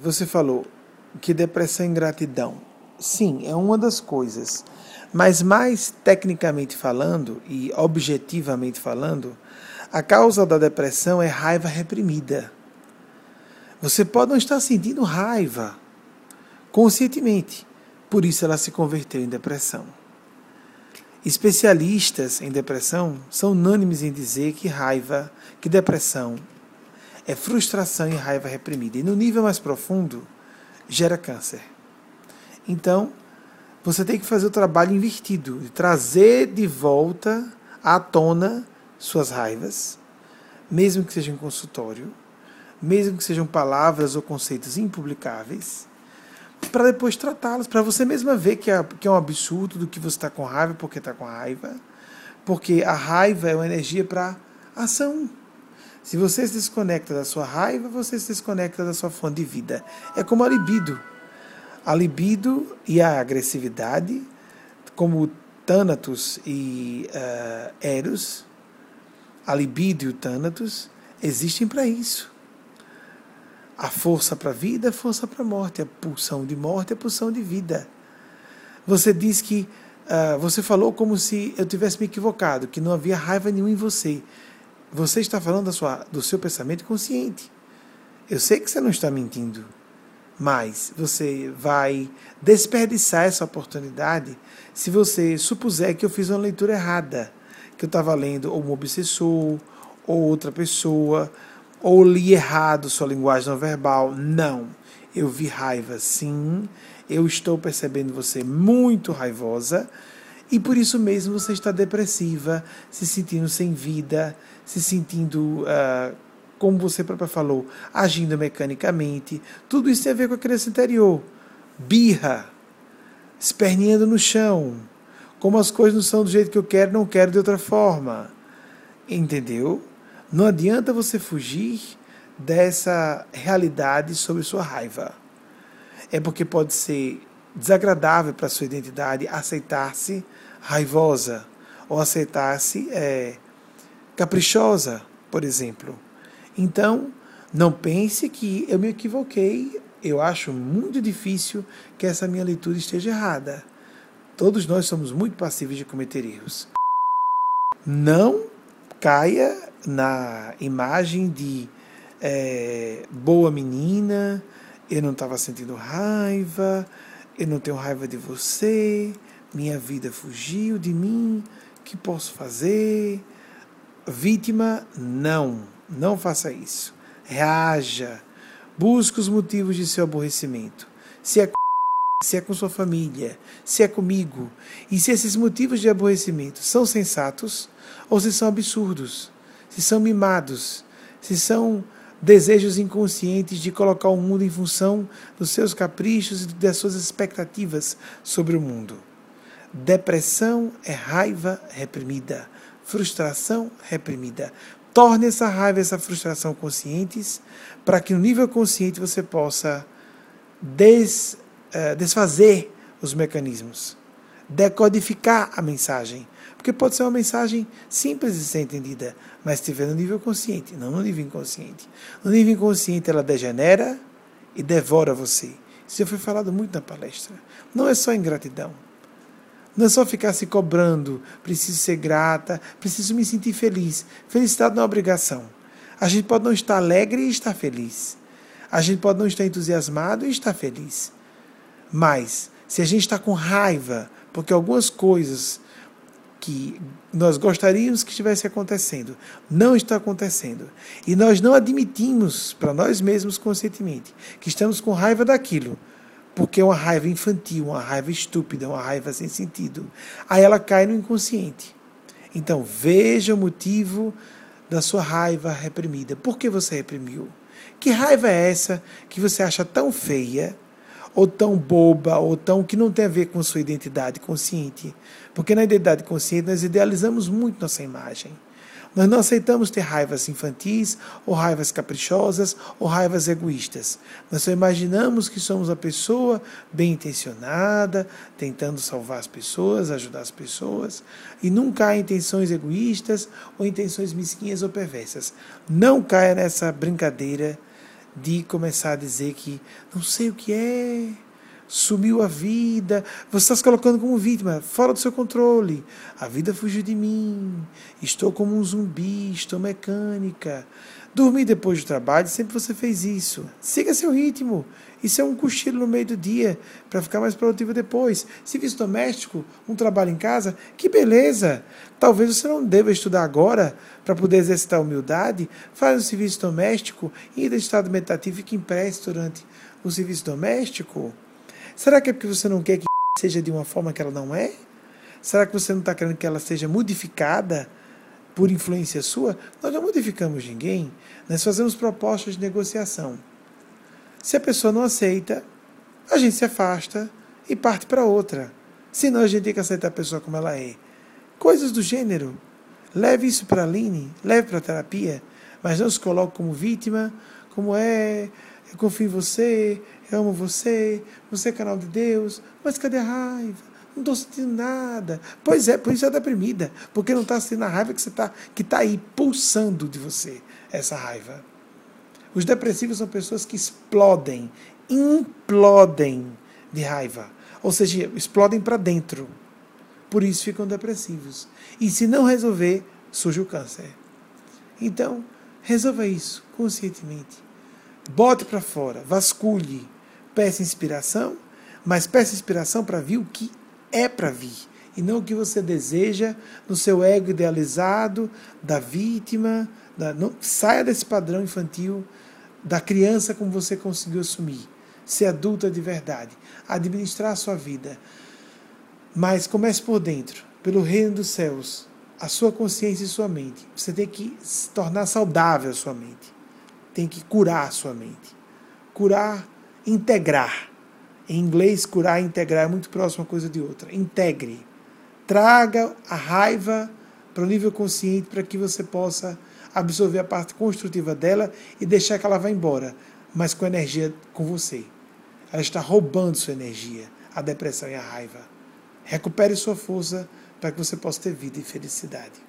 você falou que depressão e ingratidão. Sim, é uma das coisas. Mas mais tecnicamente falando e objetivamente falando, a causa da depressão é raiva reprimida. Você pode não estar sentindo raiva conscientemente, por isso ela se converteu em depressão. Especialistas em depressão são unânimes em dizer que raiva, que depressão é frustração e raiva reprimida. E no nível mais profundo, gera câncer. Então, você tem que fazer o trabalho invertido, de trazer de volta à tona suas raivas, mesmo que seja em consultório, mesmo que sejam palavras ou conceitos impublicáveis, para depois tratá-los, para você mesma ver que é, que é um absurdo do que você está com raiva, porque está com raiva, porque a raiva é uma energia para ação. Se você se desconecta da sua raiva, você se desconecta da sua fonte de vida. É como a libido. A libido e a agressividade, como Thanatos e uh, Eros, a libido e o Thanatos, existem para isso. A força para a vida, a força para a morte. A pulsão de morte, a pulsão de vida. Você diz que. Uh, você falou como se eu tivesse me equivocado, que não havia raiva nenhuma em você. Você está falando da sua, do seu pensamento consciente. Eu sei que você não está mentindo, mas você vai desperdiçar essa oportunidade se você supuser que eu fiz uma leitura errada, que eu estava lendo ou um obsessor, ou outra pessoa, ou li errado sua linguagem não verbal. Não. Eu vi raiva, sim. Eu estou percebendo você muito raivosa e por isso mesmo você está depressiva, se sentindo sem vida, se sentindo, uh, como você própria falou, agindo mecanicamente. Tudo isso tem a ver com a criança interior. Birra, esperneando no chão. Como as coisas não são do jeito que eu quero, não quero de outra forma. Entendeu? Não adianta você fugir dessa realidade sobre sua raiva. É porque pode ser desagradável para sua identidade aceitar-se raivosa ou aceitar-se é, caprichosa, por exemplo. Então, não pense que eu me equivoquei. Eu acho muito difícil que essa minha leitura esteja errada. Todos nós somos muito passíveis de cometer erros. Não caia na imagem de é, boa menina, eu não estava sentindo raiva, eu não tenho raiva de você, minha vida fugiu de mim, que posso fazer? Vítima, não, não faça isso. Reaja, busque os motivos de seu aborrecimento. Se é se é com sua família, se é comigo, e se esses motivos de aborrecimento são sensatos ou se são absurdos se são mimados, se são desejos inconscientes de colocar o mundo em função dos seus caprichos e das suas expectativas sobre o mundo. Depressão é raiva reprimida, frustração reprimida. Torne essa raiva, essa frustração conscientes, para que no nível consciente você possa des, uh, desfazer os mecanismos, decodificar a mensagem porque pode ser uma mensagem simples de ser entendida, mas estiver no nível consciente, não no nível inconsciente. No nível inconsciente, ela degenera e devora você. Isso já foi falado muito na palestra. Não é só ingratidão. Não é só ficar se cobrando, preciso ser grata, preciso me sentir feliz. Felicidade não é obrigação. A gente pode não estar alegre e estar feliz. A gente pode não estar entusiasmado e estar feliz. Mas, se a gente está com raiva, porque algumas coisas que nós gostaríamos que estivesse acontecendo, não está acontecendo. E nós não admitimos para nós mesmos conscientemente que estamos com raiva daquilo, porque é uma raiva infantil, uma raiva estúpida, uma raiva sem sentido. Aí ela cai no inconsciente. Então veja o motivo da sua raiva reprimida. Por que você reprimiu? Que raiva é essa que você acha tão feia? ou tão boba, ou tão que não tem a ver com sua identidade consciente. Porque na identidade consciente nós idealizamos muito nossa imagem. Nós não aceitamos ter raivas infantis, ou raivas caprichosas, ou raivas egoístas. Nós só imaginamos que somos a pessoa bem intencionada, tentando salvar as pessoas, ajudar as pessoas, e nunca há intenções egoístas ou intenções mesquinhas ou perversas. Não caia nessa brincadeira de começar a dizer que não sei o que é, sumiu a vida, você está se colocando como vítima, fora do seu controle. A vida fugiu de mim, estou como um zumbi, estou mecânica. Dormir depois do trabalho, sempre você fez isso. Siga seu ritmo. Isso é um cochilo no meio do dia, para ficar mais produtivo depois. Serviço doméstico, um trabalho em casa, que beleza! Talvez você não deva estudar agora para poder exercitar a humildade. Faz um serviço doméstico e em estado meditativo fique em durante o serviço doméstico. Será que é porque você não quer que seja de uma forma que ela não é? Será que você não está querendo que ela seja modificada por influência sua? Nós não modificamos ninguém, nós fazemos propostas de negociação. Se a pessoa não aceita, a gente se afasta e parte para outra. Senão a gente tem que aceitar a pessoa como ela é. Coisas do gênero. Leve isso para a Aline, leve para a terapia, mas não se coloque como vítima, como é, eu confio em você, eu amo você, você é canal de Deus, mas cadê a raiva? Não estou sentindo nada. Pois é, por isso é deprimida, porque não está sentindo a raiva que está que tá aí pulsando de você, essa raiva. Os depressivos são pessoas que explodem, implodem de raiva, ou seja, explodem para dentro. Por isso ficam depressivos. E se não resolver, surge o câncer. Então, resolva isso conscientemente. Bote para fora, vasculhe, peça inspiração, mas peça inspiração para vir o que é para vir e não o que você deseja no seu ego idealizado da vítima. Da, não, saia desse padrão infantil da criança como você conseguiu assumir. Ser adulta de verdade, administrar a sua vida. Mas comece por dentro, pelo reino dos céus, a sua consciência e sua mente. Você tem que tornar saudável a sua mente tem que curar a sua mente. Curar, integrar. Em inglês, curar e integrar é muito próximo uma coisa de outra. Integre. Traga a raiva para o nível consciente para que você possa absorver a parte construtiva dela e deixar que ela vá embora, mas com energia com você. Ela está roubando sua energia, a depressão e a raiva. Recupere sua força para que você possa ter vida e felicidade.